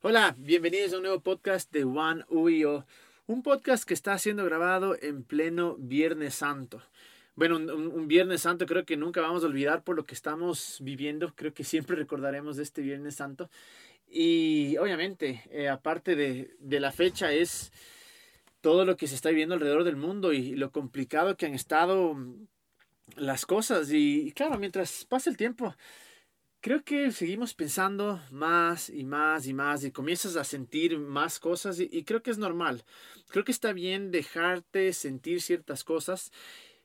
Hola, bienvenidos a un nuevo podcast de One UIO, un podcast que está siendo grabado en pleno Viernes Santo. Bueno, un, Viernes Santo creo que nunca vamos a olvidar por lo que estamos viviendo, creo que siempre recordaremos este Viernes Santo. Y obviamente, eh, aparte de, de la fecha, es todo lo que se está viviendo alrededor del mundo y lo complicado que han estado las cosas. Y, claro, mientras pasa el tiempo, creo que seguimos pensando más y más y más y comienzas a sentir más cosas y, creo que es normal. Creo que está bien dejarte sentir ciertas cosas,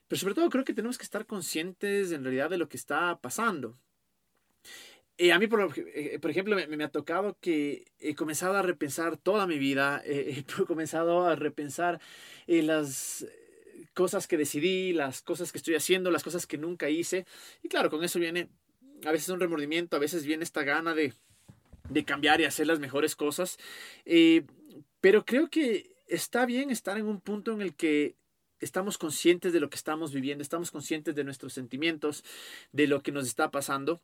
pero sobre todo creo que tenemos que estar conscientes en realidad de lo que está pasando. Y a mí, por, eh, por ejemplo, me, ha tocado que he comenzado a repensar toda mi vida, he comenzado a repensar eh, las cosas que decidí, las cosas que estoy haciendo, las cosas que nunca hice. Y claro, con eso viene a veces un remordimiento, a veces viene esta gana de, de cambiar y hacer las mejores cosas. Eh, pero creo que está bien estar en un punto en el que estamos conscientes de lo que estamos viviendo, estamos conscientes de nuestros sentimientos, de lo que nos está pasando.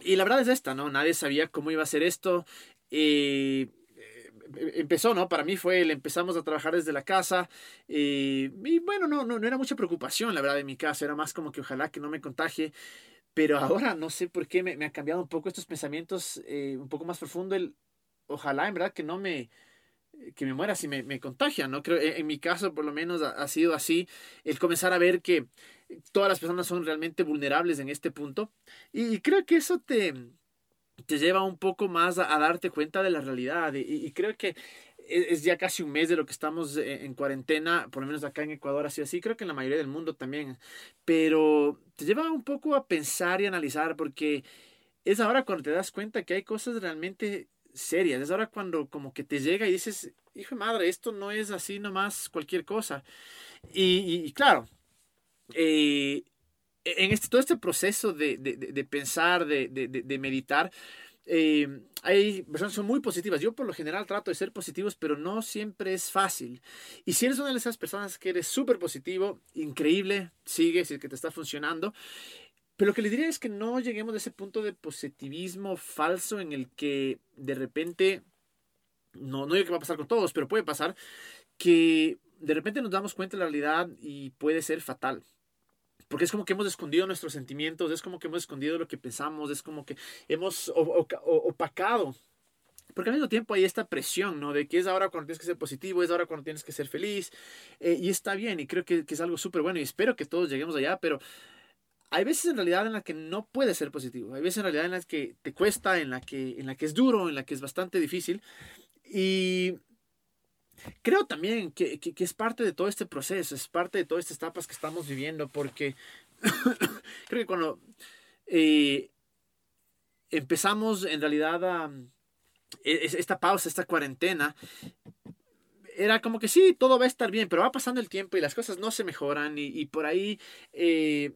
Y la verdad es esta, ¿no? Nadie sabía cómo iba a ser esto. Eh, empezó, ¿no? Para mí fue el empezamos a trabajar desde la casa eh, y bueno, no, no, no era mucha preocupación, la verdad, en mi casa, era más como que ojalá que no me contagie, pero ahora no sé por qué me, me han cambiado un poco estos pensamientos eh, un poco más profundo, el ojalá en verdad que no me que me muera si me, me contagian, ¿no? Creo, en, mi caso por lo menos ha, sido así, el comenzar a ver que todas las personas son realmente vulnerables en este punto y creo que eso te, te lleva un poco más a, darte cuenta de la realidad. Y, creo que es, ya casi un mes de lo que estamos e, en, cuarentena, por lo menos acá en Ecuador así así, creo que en la mayoría del mundo también. Pero te lleva un poco a pensar y analizar porque es ahora cuando te das cuenta que hay cosas realmente serias. Es ahora cuando como que te llega y dices, hijo de madre, esto no es así nomás cualquier cosa. Y, y claro, eh, en este, todo este proceso de, de, de pensar, de, de meditar, eh, hay personas que son muy positivas. Yo por lo general trato de ser positivos, pero no siempre es fácil. Y si eres una de esas personas que eres súper positivo, increíble, sigue si es que te está funcionando. Pero lo que le diría es que no lleguemos a ese punto de positivismo falso en el que de repente, no, no digo que va a pasar con todos, pero puede pasar que de repente nos damos cuenta de la realidad y puede ser fatal porque es como que hemos escondido nuestros sentimientos, es como que hemos escondido lo que pensamos, es como que hemos opacado. Porque al mismo tiempo hay esta presión, ¿no? De que es ahora cuando tienes que ser positivo, es ahora cuando tienes que ser feliz. Eh, y está bien, y creo que, que es algo súper bueno, y espero que todos lleguemos allá, pero hay veces en realidad en la que no puedes ser positivo, hay veces en realidad en las que te cuesta, en la que, en la que es duro, en la que es bastante difícil. Y creo también que, que, es parte de todo este proceso, es parte de todas estas etapas que estamos viviendo, porque creo que cuando eh, empezamos en realidad a e, esta pausa, esta cuarentena, era como que sí, todo va a estar bien, pero va pasando el tiempo y las cosas no se mejoran y, y por ahí... Eh,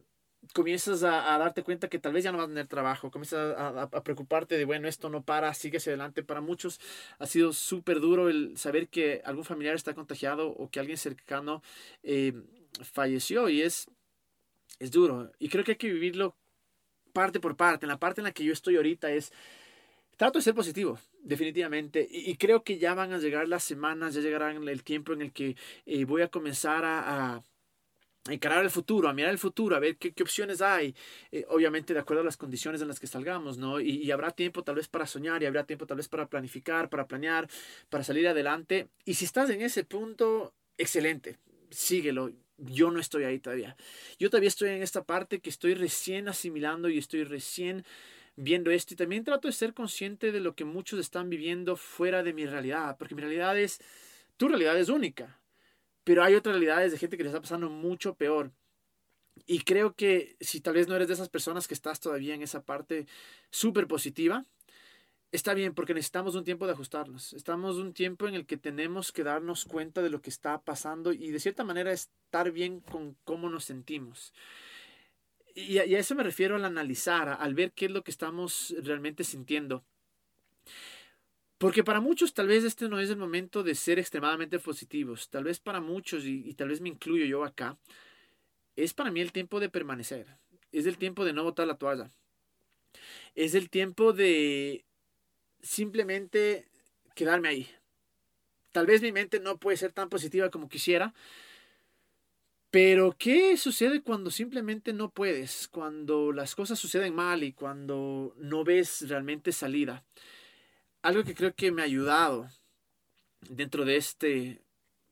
comienzas a, darte cuenta que tal vez ya no vas a tener trabajo, comienzas a, preocuparte de, bueno, esto no para, sigue hacia adelante. Para muchos ha sido súper duro el saber que algún familiar está contagiado o que alguien cercano eh, falleció y es, es duro. Y creo que hay que vivirlo parte por parte. En la parte en la que yo estoy ahorita es... Trato de ser positivo, definitivamente. Y, creo que ya van a llegar las semanas, ya llegará el tiempo en el que eh, voy a comenzar a encarar el futuro, a mirar el futuro, a ver qué, opciones hay, eh, obviamente de acuerdo a las condiciones en las que salgamos, ¿no? Y, habrá tiempo tal vez para soñar y habrá tiempo tal vez para planificar, para planear, para salir adelante. Y si estás en ese punto, excelente, síguelo. Yo no estoy ahí todavía. Yo todavía estoy en esta parte que estoy recién asimilando y estoy recién viendo esto y también trato de ser consciente de lo que muchos están viviendo fuera de mi realidad, porque mi realidad es, tu realidad es única pero hay otras realidades de gente que le está pasando mucho peor. Y creo que si tal vez no eres de esas personas que estás todavía en esa parte súper positiva, está bien porque necesitamos un tiempo de ajustarnos. Estamos un tiempo en el que tenemos que darnos cuenta de lo que está pasando y de cierta manera estar bien con cómo nos sentimos. Y a, y a eso me refiero al analizar, al ver qué es lo que estamos realmente sintiendo. Porque para muchos tal vez este no es el momento de ser extremadamente positivos. Tal vez para muchos, y, tal vez me incluyo yo acá, es para mí el tiempo de permanecer. Es el tiempo de no botar la toalla. Es el tiempo de simplemente quedarme ahí. Tal vez mi mente no puede ser tan positiva como quisiera, pero ¿qué sucede cuando simplemente no puedes? Cuando las cosas suceden mal y cuando no ves realmente salida. Algo que creo que me ha ayudado dentro de este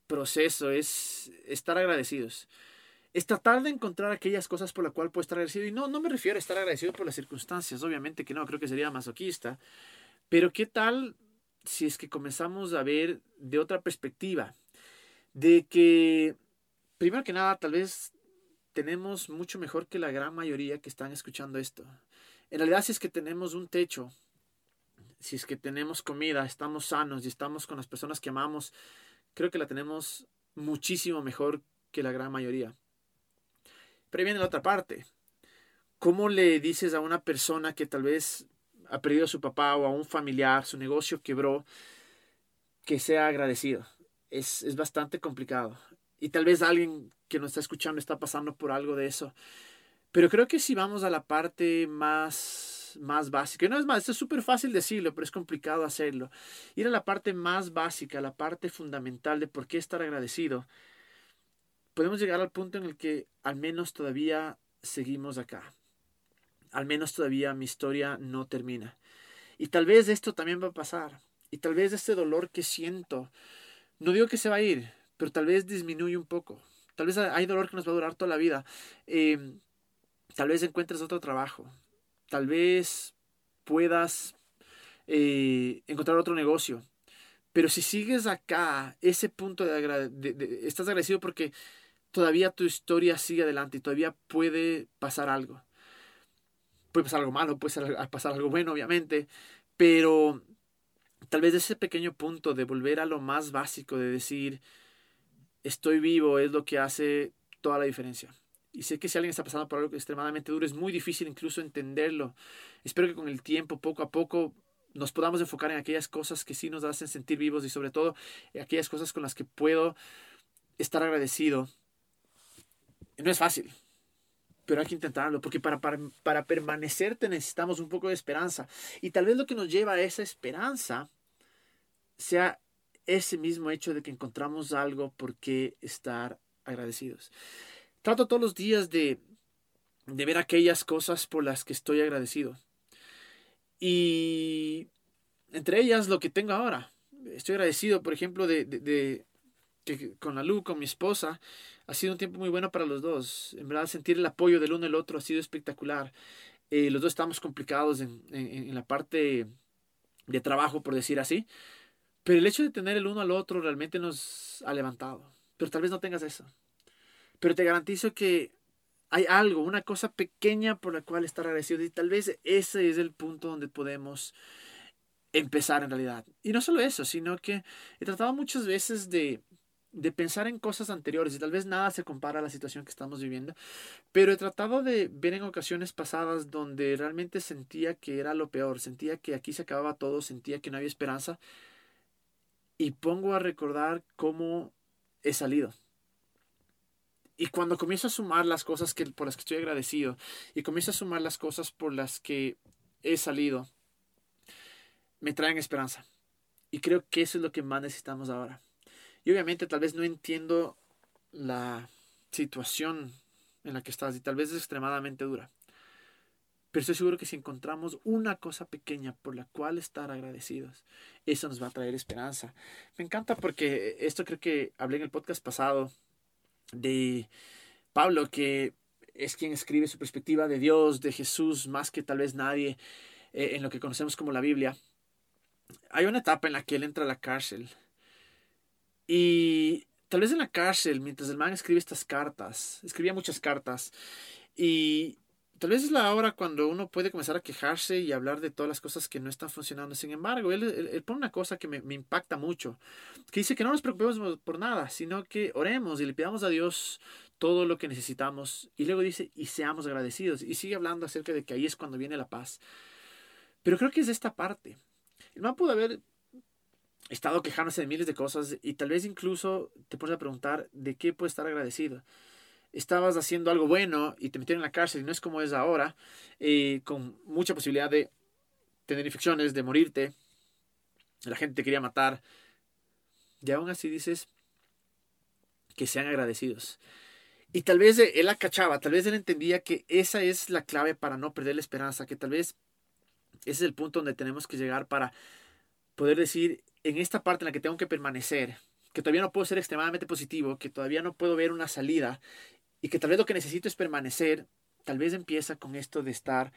proceso es estar agradecidos. Es tratar de encontrar aquellas cosas por las cuales puedo estar agradecido. Y no, no me refiero a estar agradecido por las circunstancias, obviamente que no, creo que sería masoquista. Pero ¿qué tal si es que comenzamos a ver de otra perspectiva? De que, primero que nada, tal vez tenemos mucho mejor que la gran mayoría que están escuchando esto. En realidad, si es que tenemos un techo, si es que tenemos comida, estamos sanos y estamos con las personas que amamos, creo que la tenemos muchísimo mejor que la gran mayoría. Pero viene la otra parte. ¿Cómo le dices a una persona que tal vez ha perdido a su papá o a un familiar, su negocio quebró, que sea agradecido? Es, es bastante complicado. Y tal vez alguien que nos está escuchando está pasando por algo de eso. Pero creo que si vamos a la parte más más básica. Y no es más, es súper fácil decirlo, pero es complicado hacerlo. Ir a la parte más básica, la parte fundamental de por qué estar agradecido, podemos llegar al punto en el que al menos todavía seguimos acá. Al menos todavía mi historia no termina. Y tal vez esto también va a pasar. Y tal vez este dolor que siento, no digo que se va a ir, pero tal vez disminuye un poco. Tal vez hay dolor que nos va a durar toda la vida. Eh, tal vez encuentres otro trabajo tal vez puedas eh, encontrar otro negocio. Pero si sigues acá, ese punto de, estás agradecido porque todavía tu historia sigue adelante y todavía puede pasar algo. Puede pasar algo malo, puede pasar algo bueno, obviamente, pero tal vez ese pequeño punto de volver a lo más básico, de decir, estoy vivo, es lo que hace toda la diferencia. Y sé que si alguien está pasando por algo extremadamente duro, es muy difícil incluso entenderlo. Espero que con el tiempo, poco a poco, nos podamos enfocar en aquellas cosas que sí nos hacen sentir vivos y sobre todo aquellas cosas con las que puedo estar agradecido. No es fácil, pero hay que intentarlo, porque para, para, para permanecerte necesitamos un poco de esperanza. Y tal vez lo que nos lleva a esa esperanza sea ese mismo hecho de que encontramos algo por qué estar agradecidos. Trato todos los días de, de ver aquellas cosas por las que estoy agradecido. Y entre ellas lo que tengo ahora. Estoy agradecido, por ejemplo, de, que con la Lu, con mi esposa, ha sido un tiempo muy bueno para los dos. En verdad, sentir el apoyo del uno y el otro ha sido espectacular. Eh, los dos estamos complicados en, en, la parte de trabajo, por decir así. Pero el hecho de tener el uno al otro realmente nos ha levantado. Pero tal vez no tengas eso. Pero te garantizo que hay algo, una cosa pequeña por la cual estar agradecido y tal vez ese es el punto donde podemos empezar en realidad. Y no solo eso, sino que he tratado muchas veces de, de pensar en cosas anteriores y tal vez nada se compara a la situación que estamos viviendo, pero he tratado de ver en ocasiones pasadas donde realmente sentía que era lo peor, sentía que aquí se acababa todo, sentía que no había esperanza y pongo a recordar cómo he salido y cuando comienzo a sumar las cosas que, por las que estoy agradecido y comienzo a sumar las cosas por las que he salido, me traen esperanza. Y creo que eso es lo que más necesitamos ahora. Y obviamente tal vez no entiendo la situación en la que estás y tal vez es extremadamente dura. Pero estoy seguro que si encontramos una cosa pequeña por la cual estar agradecidos, eso nos va a traer esperanza. Me encanta porque esto creo que hablé en el podcast pasado de Pablo, que es quien escribe su perspectiva de Dios, de Jesús, más que tal vez nadie eh, en lo que conocemos como la Biblia. Hay una etapa en la que él entra a la cárcel. Y tal vez en la cárcel, mientras el man escribe estas cartas, escribía muchas cartas, y tal vez es la hora cuando uno puede comenzar a quejarse y hablar de todas las cosas que no están funcionando. Sin embargo, él, pone una cosa que me, me, impacta mucho, que dice que no nos preocupemos por nada, sino que oremos y le pidamos a Dios todo lo que necesitamos. Y luego dice, y seamos agradecidos. Y sigue hablando acerca de que ahí es cuando viene la paz. Pero creo que es esta parte. El man pudo haber estado quejándose de miles de cosas y tal vez incluso te pones a preguntar de qué puede estar agradecido estabas haciendo algo bueno y te metieron en la cárcel y no es como es ahora, eh, con mucha posibilidad de tener infecciones, de morirte. la gente te quería matar. Y aún así dices que sean agradecidos. Y tal vez él la cachaba, tal vez él entendía que esa es la clave para no perder la esperanza, que tal vez ese es el punto donde tenemos que llegar para poder decir, en esta parte en la que tengo que permanecer, que todavía no puedo ser extremadamente positivo, que todavía no puedo ver una salida y que tal vez lo que necesito es permanecer, tal vez empieza con esto de estar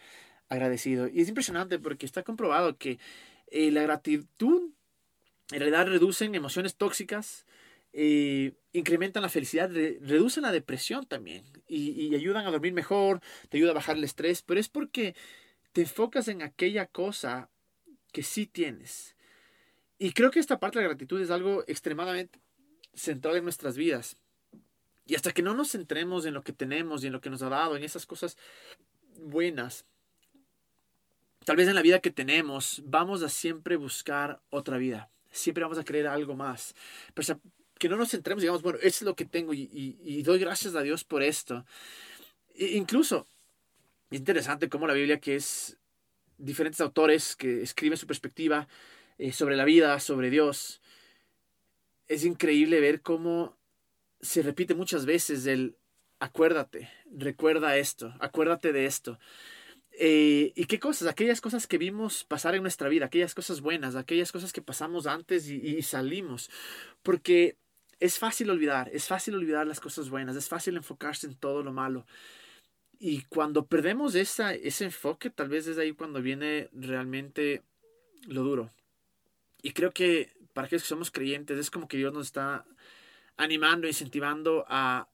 agradecido. Y es impresionante porque está comprobado que eh, la gratitud en realidad reducen emociones tóxicas, eh, incrementan la felicidad, reducen la depresión también y, y, ayudan a dormir mejor, te ayuda a bajar el estrés, pero es porque te enfocas en aquella cosa que sí tienes. Y creo que esta parte de la gratitud es algo extremadamente central en nuestras vidas. Y hasta que no nos centremos en lo que tenemos y en lo que nos ha dado, en esas cosas buenas, tal vez en la vida que tenemos, vamos a siempre buscar otra vida. Siempre vamos a querer algo más. Pero que no nos centremos, digamos, bueno, es lo que tengo y, doy gracias a Dios por esto. E incluso, es interesante cómo la Biblia, que es diferentes autores que escriben su perspectiva eh, sobre la vida, sobre Dios, es increíble ver cómo se repite muchas veces el acuérdate, recuerda esto, acuérdate de esto. Eh, ¿Y qué cosas? Aquellas cosas que vimos pasar en nuestra vida, aquellas cosas buenas, aquellas cosas que pasamos antes y, salimos. Porque es fácil olvidar, es fácil olvidar las cosas buenas, es fácil enfocarse en todo lo malo. Y cuando perdemos esa, ese enfoque, tal vez es ahí cuando viene realmente lo duro. Y creo que para aquellos que somos creyentes, es como que Dios nos está animando, incentivando a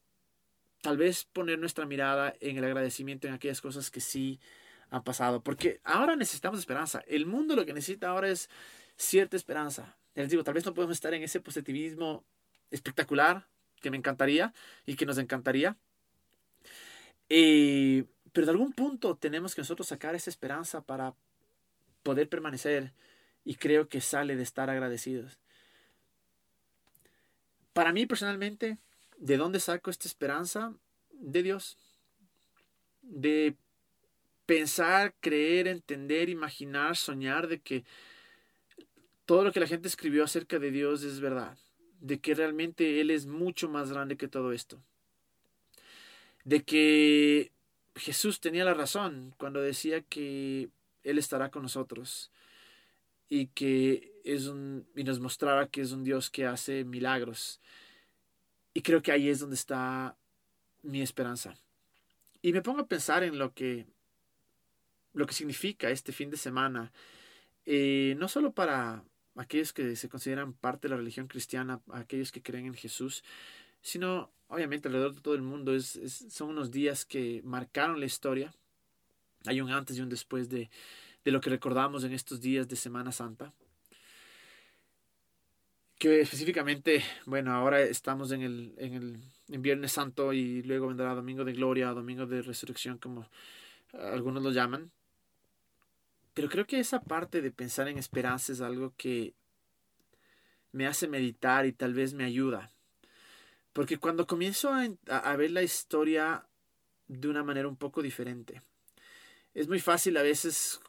tal vez poner nuestra mirada en el agradecimiento en aquellas cosas que sí han pasado. Porque ahora necesitamos esperanza. El mundo lo que necesita ahora es cierta esperanza. Les digo, tal vez no podemos estar en ese positivismo espectacular que me encantaría y que nos encantaría. Eh, pero de algún punto tenemos que nosotros sacar esa esperanza para poder permanecer y creo que sale de estar agradecidos. Para mí personalmente, ¿de dónde saco esta esperanza? De Dios. De pensar, creer, entender, imaginar, soñar de que todo lo que la gente escribió acerca de Dios es verdad, de que realmente Él es mucho más grande que todo esto, de que Jesús tenía la razón cuando decía que Él estará con nosotros y que es un y nos mostrara que es un Dios que hace milagros. Y creo que ahí es donde está mi esperanza. Y me pongo a pensar en lo que lo que significa este fin de semana, eh, no solo para aquellos que se consideran parte de la religión cristiana, aquellos que creen en Jesús, sino obviamente alrededor de todo el mundo. Es, son unos días que marcaron la historia. Hay un antes y un después de, de lo que recordamos en estos días de Semana Santa. Que específicamente, bueno, ahora estamos en el, en el en Viernes Santo y luego vendrá Domingo de Gloria, Domingo de Resurrección, como algunos lo llaman. Pero creo que esa parte de pensar en esperanza es algo que me hace meditar y tal vez me ayuda. Porque cuando comienzo a, ver la historia de una manera un poco diferente, es muy fácil a veces,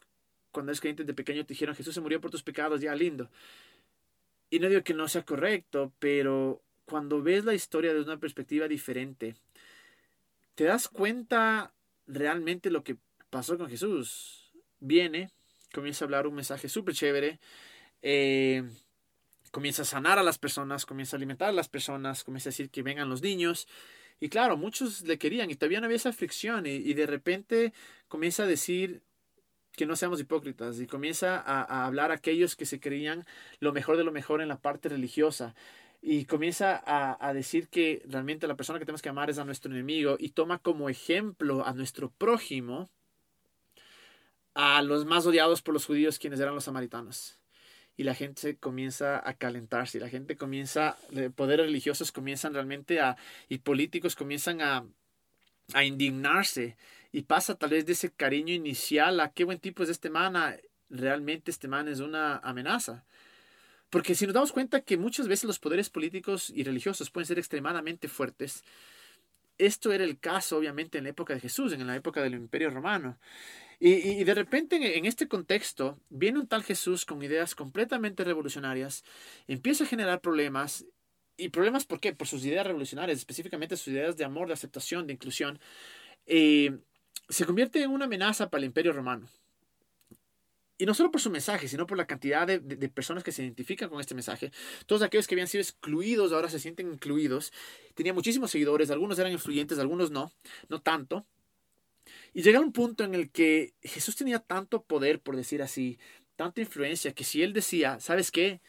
cuando eres creyente de pequeño, te dijeron Jesús se murió por tus pecados, ya lindo. Y no digo que no sea correcto, pero cuando ves la historia desde una perspectiva diferente, te das cuenta realmente lo que pasó con Jesús viene, comienza a hablar un mensaje súper chévere, eh, comienza a sanar a las personas, comienza a alimentar a las personas, comienza a decir que vengan los niños. Y claro, muchos le querían y todavía no había esa fricción y, de repente comienza a decir que no seamos hipócritas y comienza a, hablar a aquellos que se creían lo mejor de lo mejor en la parte religiosa y comienza a, a, decir que realmente la persona que tenemos que amar es a nuestro enemigo y toma como ejemplo a nuestro prójimo a los más odiados por los judíos, quienes eran los samaritanos. Y la gente comienza a calentarse, y la gente comienza, poderes religiosos comienzan realmente a, y políticos comienzan a, a indignarse. Y pasa tal vez de ese cariño inicial a qué buen tipo es este man, realmente este man es una amenaza. Porque si nos damos cuenta que muchas veces los poderes políticos y religiosos pueden ser extremadamente fuertes, esto era el caso obviamente en la época de Jesús, en la época del Imperio Romano. Y, de repente en, este contexto viene un tal Jesús con ideas completamente revolucionarias, empieza a generar problemas. ¿Y problemas por qué? Por sus ideas revolucionarias, específicamente sus ideas de amor, de aceptación, de inclusión. Eh, se convierte en una amenaza para el imperio romano. Y no solo por su mensaje, sino por la cantidad de, personas que se identifican con este mensaje. Todos aquellos que habían sido excluidos ahora se sienten incluidos. Tenía muchísimos seguidores, algunos eran influyentes, algunos no, no tanto. Y llega un punto en el que Jesús tenía tanto poder, por decir así, tanta influencia, que si él decía, ¿sabes qué?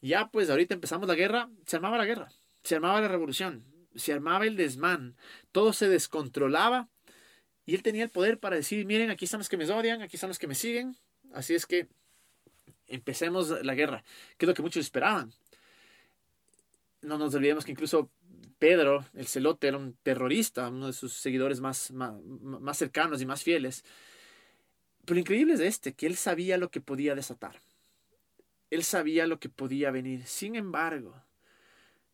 Ya pues ahorita empezamos la guerra, se armaba la guerra, se armaba la revolución, se armaba el desmán, todo se descontrolaba y él tenía el poder para decir, miren, aquí están los que me odian, aquí están los que me siguen, así es que empecemos la guerra, que es lo que muchos esperaban. No nos olvidemos que incluso Pedro, el celote, era un terrorista, uno de sus seguidores más, más, cercanos y más fieles. Pero lo increíble es este, que él sabía lo que podía desatar. Él sabía lo que podía venir. Sin embargo,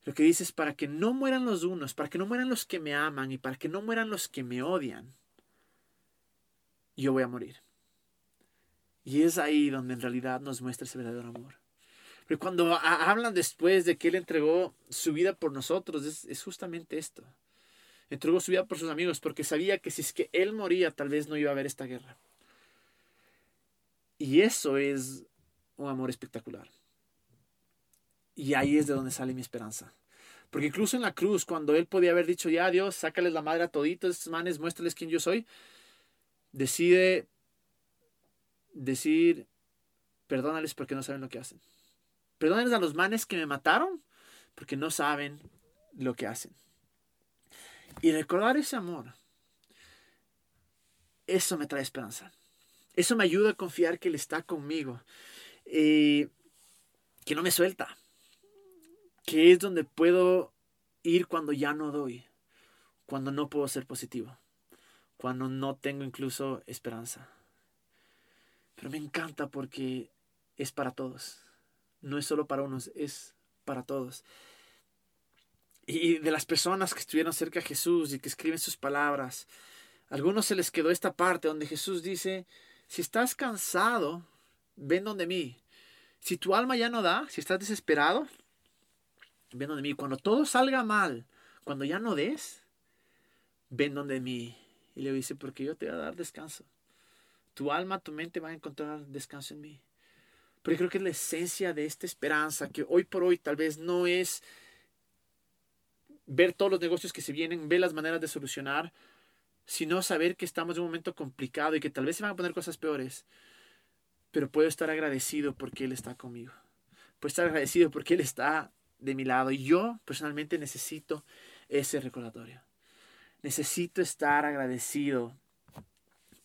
lo que dice es para que no mueran los unos, para que no mueran los que me aman y para que no mueran los que me odian, yo voy a morir. Y es ahí donde en realidad nos muestra ese verdadero amor. Pero cuando hablan después de que Él entregó su vida por nosotros, es, justamente esto. Entregó su vida por sus amigos porque sabía que si es que Él moría, tal vez no iba a haber esta guerra. Y eso es un amor espectacular. Y ahí es de donde sale mi esperanza. Porque incluso en la cruz, cuando Él podía haber dicho, ya Dios, sácales la madre a toditos manes, muéstrales quién yo soy, decide decir, perdónales porque no saben lo que hacen. Perdónenles a los manes que me mataron porque no saben lo que hacen. Y recordar ese amor, eso me trae esperanza. Eso me ayuda a confiar que Él está conmigo. que no me suelta. Que es donde puedo ir cuando ya no doy. Cuando no puedo ser positivo. Cuando no tengo incluso esperanza. Pero me encanta porque es para todos no es solo para unos, es para todos. Y de las personas que estuvieron cerca de Jesús y que escriben sus palabras, a algunos se les quedó esta parte donde Jesús dice, si estás cansado, ven donde mí. Si tu alma ya no da, si estás desesperado, ven donde mí. Cuando todo salga mal, cuando ya no des, ven donde mí. Y le dice, porque yo te voy a dar descanso. Tu alma, tu mente va a encontrar descanso en mí. Pero creo que es la esencia de esta esperanza, que hoy por hoy tal vez no es ver todos los negocios que se vienen, ver las maneras de solucionar, sino saber que estamos en un momento complicado y que tal vez se van a poner cosas peores. Pero puedo estar agradecido porque Él está conmigo. Puedo estar agradecido porque Él está de mi lado. Y yo personalmente necesito ese recordatorio. Necesito estar agradecido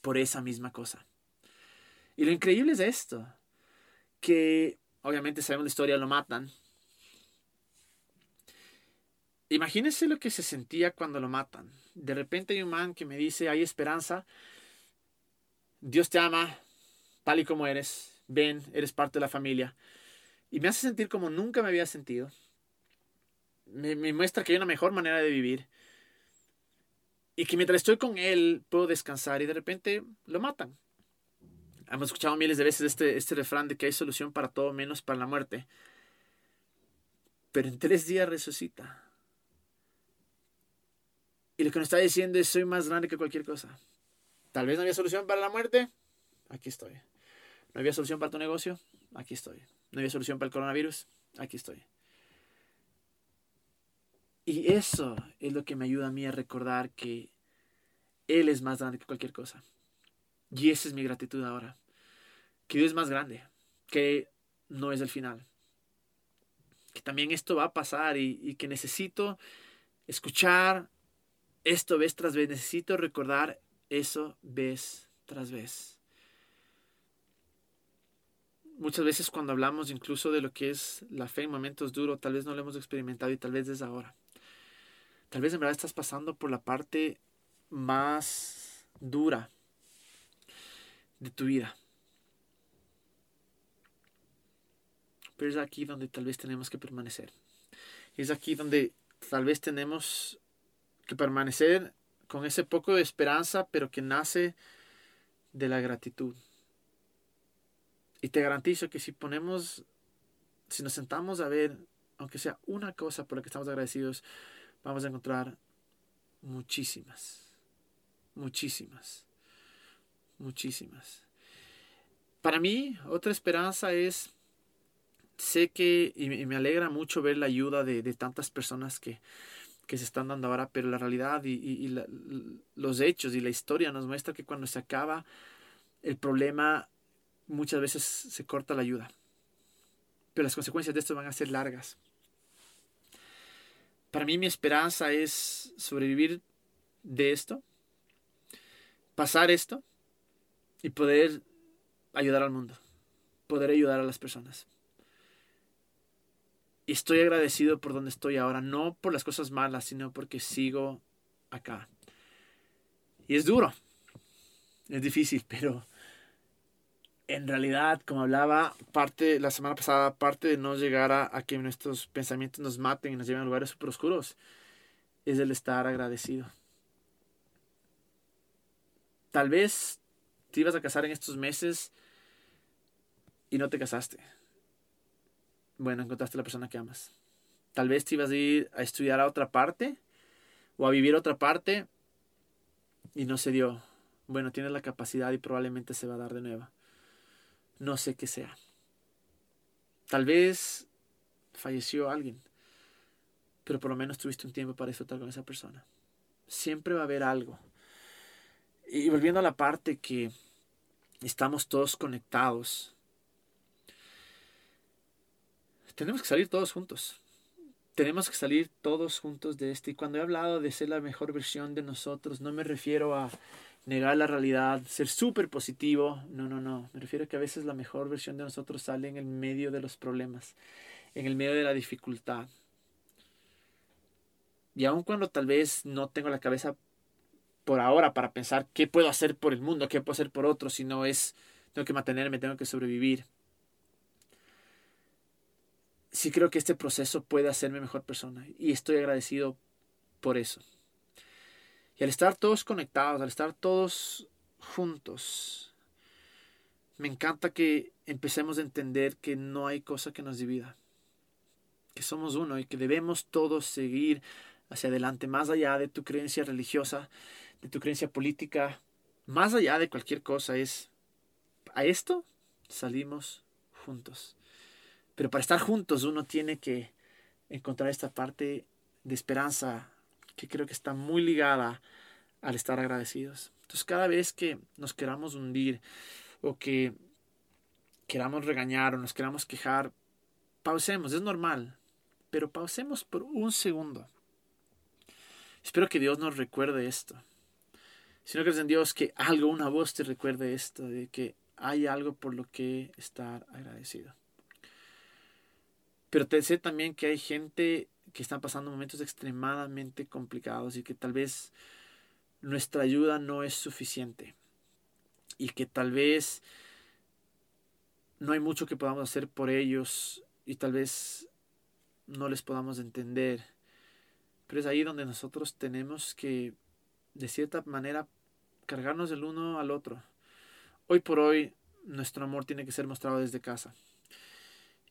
por esa misma cosa. Y lo increíble es esto que obviamente sabemos la historia, lo matan. Imagínense lo que se sentía cuando lo matan. De repente hay un man que me dice, hay esperanza, Dios te ama tal y como eres, ven, eres parte de la familia. Y me hace sentir como nunca me había sentido. Me, me muestra que hay una mejor manera de vivir. Y que mientras estoy con él puedo descansar y de repente lo matan. Hemos escuchado miles de veces este, este refrán de que hay solución para todo menos para la muerte. Pero en tres días resucita. Y lo que nos está diciendo es, soy más grande que cualquier cosa. Tal vez no había solución para la muerte. Aquí estoy. No había solución para tu negocio. Aquí estoy. No había solución para el coronavirus. Aquí estoy. Y eso es lo que me ayuda a mí a recordar que Él es más grande que cualquier cosa. Y esa es mi gratitud ahora. Que Dios es más grande, que no es el final. Que también esto va a pasar y, que necesito escuchar esto vez tras vez. Necesito recordar eso vez tras vez. Muchas veces cuando hablamos incluso de lo que es la fe en momentos duros, tal vez no lo hemos experimentado y tal vez desde ahora. Tal vez en verdad estás pasando por la parte más dura de tu vida. Pero es aquí donde tal vez tenemos que permanecer. Es aquí donde tal vez tenemos que permanecer con ese poco de esperanza, pero que nace de la gratitud. Y te garantizo que si ponemos, si nos sentamos a ver, aunque sea una cosa por la que estamos agradecidos, vamos a encontrar muchísimas, muchísimas, muchísimas. Para mí, otra esperanza es, sé que, y me alegra mucho ver la ayuda de, tantas personas que, que, se están dando ahora, pero la realidad y, los hechos y la historia nos muestra que cuando se acaba el problema, muchas veces se corta la ayuda. Pero las consecuencias de esto van a ser largas. Para mí mi esperanza es sobrevivir de esto, pasar esto y poder ayudar al mundo, poder ayudar a las personas. Y estoy agradecido por donde estoy ahora, no por las cosas malas, sino porque sigo acá. Y es duro, es difícil, pero en realidad, como hablaba parte la semana pasada, parte de no llegar a, a que nuestros pensamientos nos maten y nos lleven a lugares super oscuros, es el estar agradecido. Tal vez te ibas a casar en estos meses y no te casaste. Bueno, encontraste la persona que amas. Tal vez te ibas a ir a estudiar a otra parte o a vivir a otra parte y no se dio. Bueno, tienes la capacidad y probablemente se va a dar de nuevo. No sé qué sea. Tal vez falleció alguien, pero por lo menos tuviste un tiempo para disfrutar con esa persona. Siempre va a haber algo. Y volviendo a la parte que estamos todos conectados tenemos que salir todos juntos. Tenemos que salir todos juntos de este. Y cuando he hablado de ser la mejor versión de nosotros, no me refiero a negar la realidad, ser súper positivo. No, no, no. Me refiero a que a veces la mejor versión de nosotros sale en el medio de los problemas, en el medio de la dificultad. Y aun cuando tal vez no tengo la cabeza por ahora para pensar qué puedo hacer por el mundo, qué puedo hacer por otros, sino es, tengo que mantenerme, tengo que sobrevivir sí creo que este proceso puede hacerme mejor persona y estoy agradecido por eso. Y al estar todos conectados, al estar todos juntos, me encanta que empecemos a entender que no hay cosa que nos divida, que somos uno y que debemos todos seguir hacia adelante, más allá de tu creencia religiosa, de tu creencia política, más allá de cualquier cosa, es a esto salimos juntos. Pero para estar juntos uno tiene que encontrar esta parte de esperanza que creo que está muy ligada al estar agradecidos. Entonces cada vez que nos queramos hundir o que queramos regañar o nos queramos quejar, pausemos, es normal, pero pausemos por un segundo. Espero que Dios nos recuerde esto. Si no crees en Dios, que algo, una voz te recuerde esto, de que hay algo por lo que estar agradecido. Pero te sé también que hay gente que está pasando momentos extremadamente complicados y que tal vez nuestra ayuda no es suficiente. Y que tal vez no hay mucho que podamos hacer por ellos y tal vez no les podamos entender. Pero es ahí donde nosotros tenemos que, de cierta manera, cargarnos el uno al otro. Hoy por hoy, nuestro amor tiene que ser mostrado desde casa.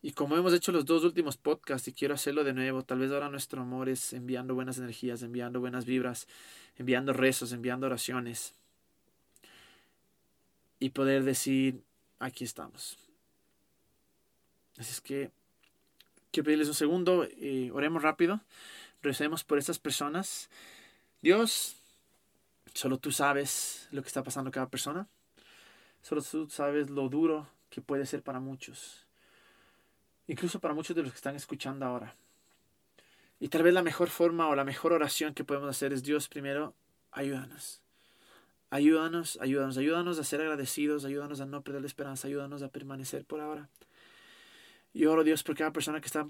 Y como hemos hecho los dos últimos podcasts y quiero hacerlo de nuevo, tal vez ahora nuestro amor es enviando buenas energías, enviando buenas vibras, enviando rezos, enviando oraciones. Y poder decir, aquí estamos. Así es que quiero pedirles un segundo, eh, oremos rápido, recemos por estas personas. Dios, solo tú sabes lo que está pasando cada persona. Solo tú sabes lo duro que puede ser para muchos incluso para muchos de los que están escuchando ahora. Y tal vez la mejor forma o la mejor oración que podemos hacer es Dios primero, ayúdanos. Ayúdanos, ayúdanos, ayúdanos a ser agradecidos, ayúdanos a no perder la esperanza, ayúdanos a permanecer por ahora. Y oro Dios por cada persona que está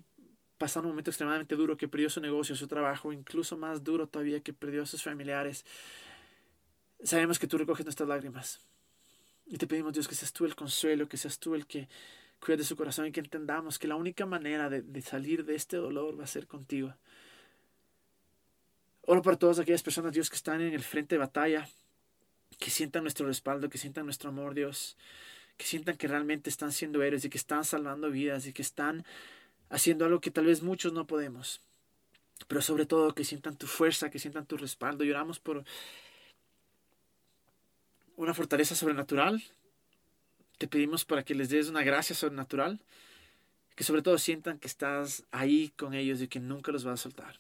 pasando un momento extremadamente duro, que perdió su negocio, su trabajo, incluso más duro todavía, que perdió a sus familiares. Sabemos que tú recoges nuestras lágrimas. Y te pedimos Dios que seas tú el consuelo, que seas tú el que cuida de su corazón y que entendamos que la única manera de, salir de este dolor va a ser contigo. Oro por todas aquellas personas, Dios, que están en el frente de batalla, que sientan nuestro respaldo, que sientan nuestro amor, Dios, que sientan que realmente están siendo héroes y que están salvando vidas y que están haciendo algo que tal vez muchos no podemos. Pero sobre todo que sientan tu fuerza, que sientan tu respaldo. Lloramos por una fortaleza sobrenatural. Te pedimos para que les des una gracia sobrenatural. Que sobre todo sientan que estás ahí con ellos y que nunca los vas a soltar.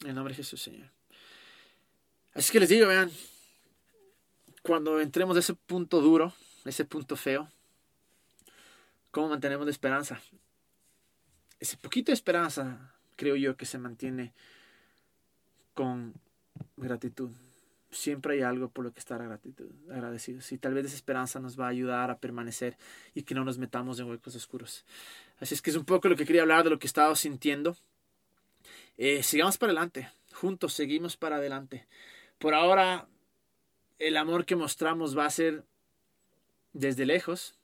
En el nombre de Jesús, Señor. Así que les digo, vean, cuando entremos a ese punto duro, ese punto feo, ¿cómo mantenemos la esperanza? Ese poquito de esperanza, creo yo, que se mantiene con gratitud. Siempre hay algo por lo que estar agradecidos. Y tal vez esa esperanza nos va a ayudar a permanecer y que no nos metamos en huecos oscuros. Así es que es un poco lo que quería hablar de lo que he sintiendo. Eh, sigamos para adelante. Juntos seguimos para adelante. Por ahora el amor que mostramos va a ser desde lejos,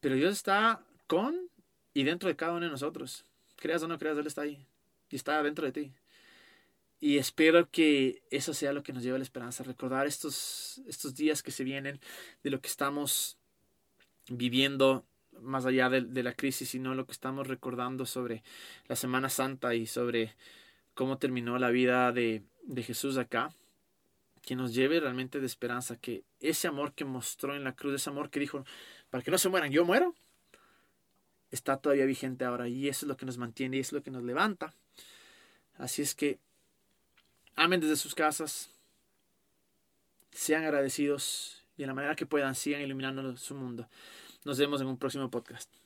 pero Dios está con y dentro de cada uno de nosotros. Creas o no creas, Él está ahí y está dentro de ti. Y espero que eso sea lo que nos lleve a la esperanza, recordar estos, estos días que se vienen, de lo que estamos viviendo más allá de, de la crisis, sino lo que estamos recordando sobre la Semana Santa y sobre cómo terminó la vida de, de Jesús acá que nos lleve realmente de esperanza, que ese amor que mostró en la cruz, ese amor que dijo, para que no se mueran, yo muero, está todavía vigente ahora y eso es lo que nos mantiene y es lo que nos levanta. Así es que amen desde sus casas, sean agradecidos y de la manera que puedan sigan iluminando su mundo. Nos vemos en un próximo podcast.